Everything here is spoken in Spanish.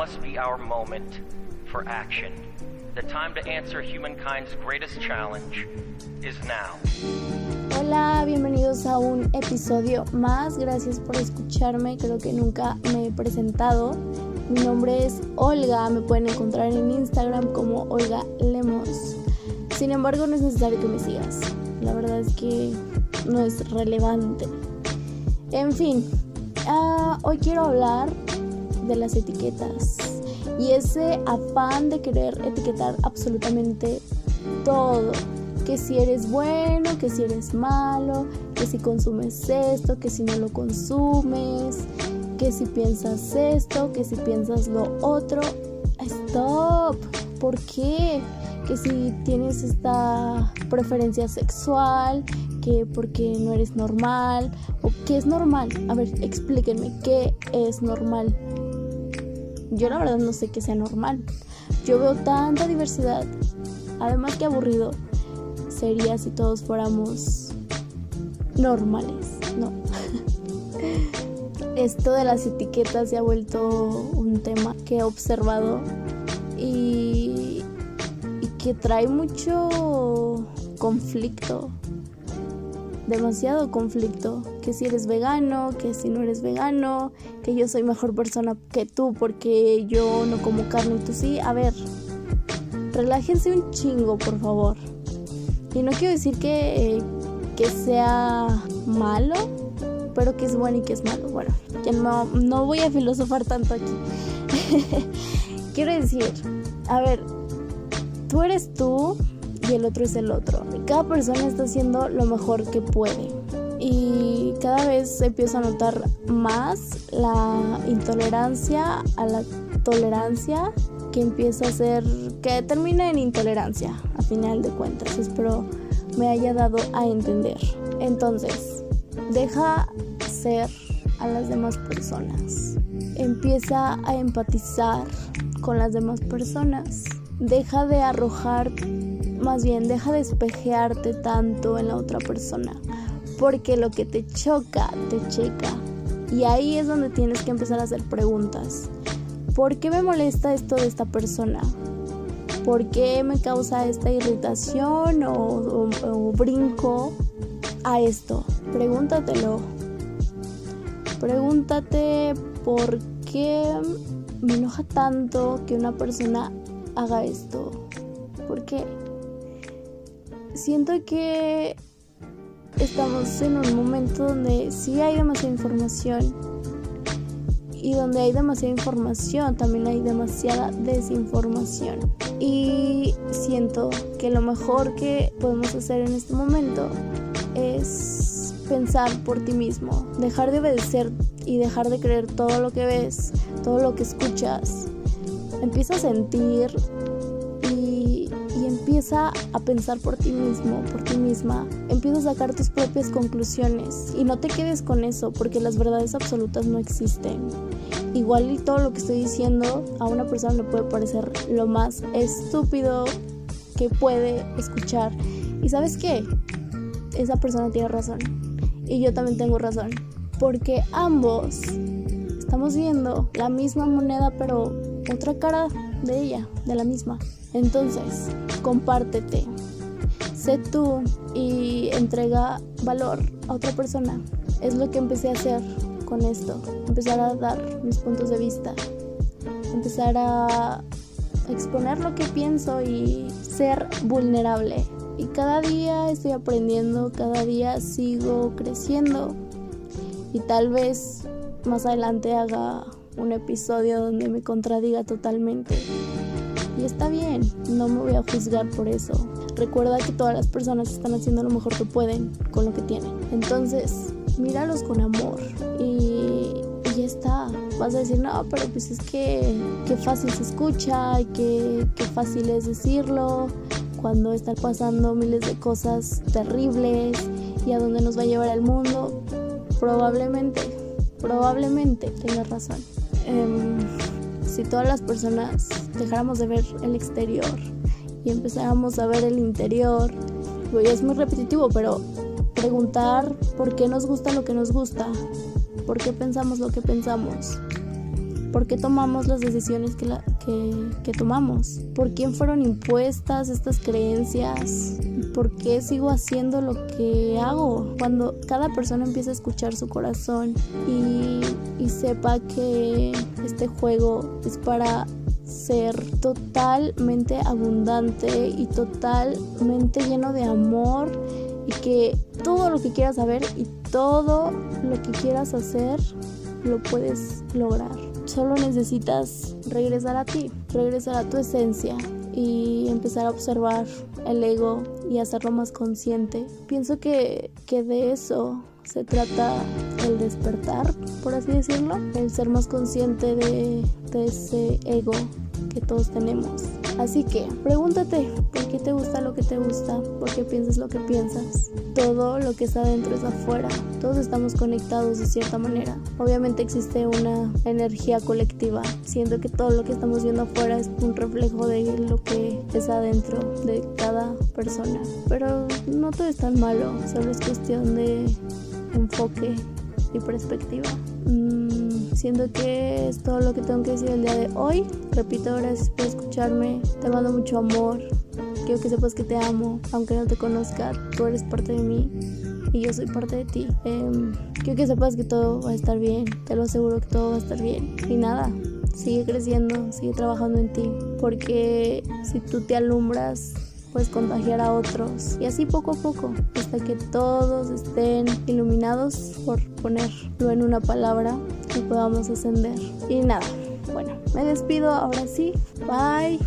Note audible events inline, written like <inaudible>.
must be our moment for action. The time to answer humankind's greatest challenge is now. Hola, bienvenidos a un episodio más. Gracias por escucharme. Creo que nunca me he presentado. Mi nombre es Olga. Me pueden encontrar en Instagram como Olga Lemos. Sin embargo, no es necesario que me sigas. La verdad es que no es relevante. En fin, uh, hoy quiero hablar de las etiquetas y ese afán de querer etiquetar absolutamente todo. Que si eres bueno, que si eres malo, que si consumes esto, que si no lo consumes, que si piensas esto, que si piensas lo otro. Stop. ¿Por qué? Que si tienes esta preferencia sexual, que porque no eres normal, o qué es normal. A ver, explíquenme, ¿qué es normal? Yo la verdad no sé qué sea normal. Yo veo tanta diversidad. Además que aburrido sería si todos fuéramos normales, ¿no? <laughs> Esto de las etiquetas se ha vuelto un tema que he observado y, y que trae mucho conflicto demasiado conflicto, que si eres vegano, que si no eres vegano, que yo soy mejor persona que tú porque yo no como carne y tú sí. A ver, relájense un chingo, por favor. Y no quiero decir que, que sea malo, pero que es bueno y que es malo. Bueno, que no, no voy a filosofar tanto aquí. <laughs> quiero decir, a ver, tú eres tú el otro es el otro. Cada persona está haciendo lo mejor que puede. Y cada vez empiezo a notar más la intolerancia a la tolerancia que empieza a ser, que termina en intolerancia a final de cuentas. Espero me haya dado a entender. Entonces, deja ser a las demás personas. Empieza a empatizar con las demás personas. Deja de arrojar más bien deja de espejearte tanto en la otra persona, porque lo que te choca, te checa. Y ahí es donde tienes que empezar a hacer preguntas. ¿Por qué me molesta esto de esta persona? ¿Por qué me causa esta irritación o, o brinco a esto? Pregúntatelo. Pregúntate por qué me enoja tanto que una persona haga esto. ¿Por qué? Siento que estamos en un momento donde sí hay demasiada información y donde hay demasiada información también hay demasiada desinformación y siento que lo mejor que podemos hacer en este momento es pensar por ti mismo, dejar de obedecer y dejar de creer todo lo que ves, todo lo que escuchas. Empieza a sentir empieza a pensar por ti mismo, por ti misma, empieza a sacar tus propias conclusiones y no te quedes con eso porque las verdades absolutas no existen. Igual y todo lo que estoy diciendo a una persona le puede parecer lo más estúpido que puede escuchar. ¿Y sabes qué? Esa persona tiene razón. Y yo también tengo razón. Porque ambos estamos viendo la misma moneda pero otra cara de ella, de la misma. Entonces, compártete, sé tú y entrega valor a otra persona. Es lo que empecé a hacer con esto, empezar a dar mis puntos de vista, empezar a exponer lo que pienso y ser vulnerable. Y cada día estoy aprendiendo, cada día sigo creciendo y tal vez más adelante haga un episodio donde me contradiga totalmente. Y está bien, no me voy a juzgar por eso. Recuerda que todas las personas están haciendo lo mejor que pueden con lo que tienen. Entonces, míralos con amor y, ya está. Vas a decir, no, pero pues es que qué fácil se escucha y qué, qué fácil es decirlo cuando están pasando miles de cosas terribles y a dónde nos va a llevar el mundo. Probablemente, probablemente tengas razón. Em, si todas las personas dejáramos de ver el exterior y empezáramos a ver el interior, es muy repetitivo, pero preguntar por qué nos gusta lo que nos gusta, por qué pensamos lo que pensamos, por qué tomamos las decisiones que, que, tomamos, por quién fueron impuestas estas creencias, por qué sigo haciendo lo que hago. Cuando cada persona empieza a escuchar su corazón y, y sepa que este juego es para ser totalmente abundante y totalmente lleno de amor y que todo lo que quieras saber y todo lo que quieras hacer lo puedes lograr. Solo necesitas regresar a ti, regresar a tu esencia y empezar a observar el ego y hacerlo más consciente. Pienso que, que de eso se trata el despertar, por así decirlo, el ser más consciente de, de ese ego que todos tenemos. Así que pregúntate por qué te gusta lo que te gusta, por qué piensas lo que piensas. Todo lo que está dentro es afuera. Todos estamos conectados de cierta manera. Obviamente existe una energía colectiva. Siento que todo lo que estamos viendo afuera es un reflejo de lo que es adentro de cada persona. Pero no todo es tan malo, solo es cuestión de enfoque y perspectiva. Siento que es todo lo que tengo que decir el día de hoy. Repito, gracias por escucharme. Te mando mucho amor. Quiero que sepas que te amo, aunque no te conozca. Tú eres parte de mí y yo soy parte de ti. Em, quiero que sepas que todo va a estar bien. Te lo aseguro que todo va a estar bien. Y nada, sigue creciendo, sigue trabajando en ti. Porque si tú te alumbras, puedes contagiar a otros. Y así poco a poco, hasta que todos estén iluminados, por ponerlo en una palabra, y podamos ascender. Y nada, bueno, me despido ahora sí. Bye.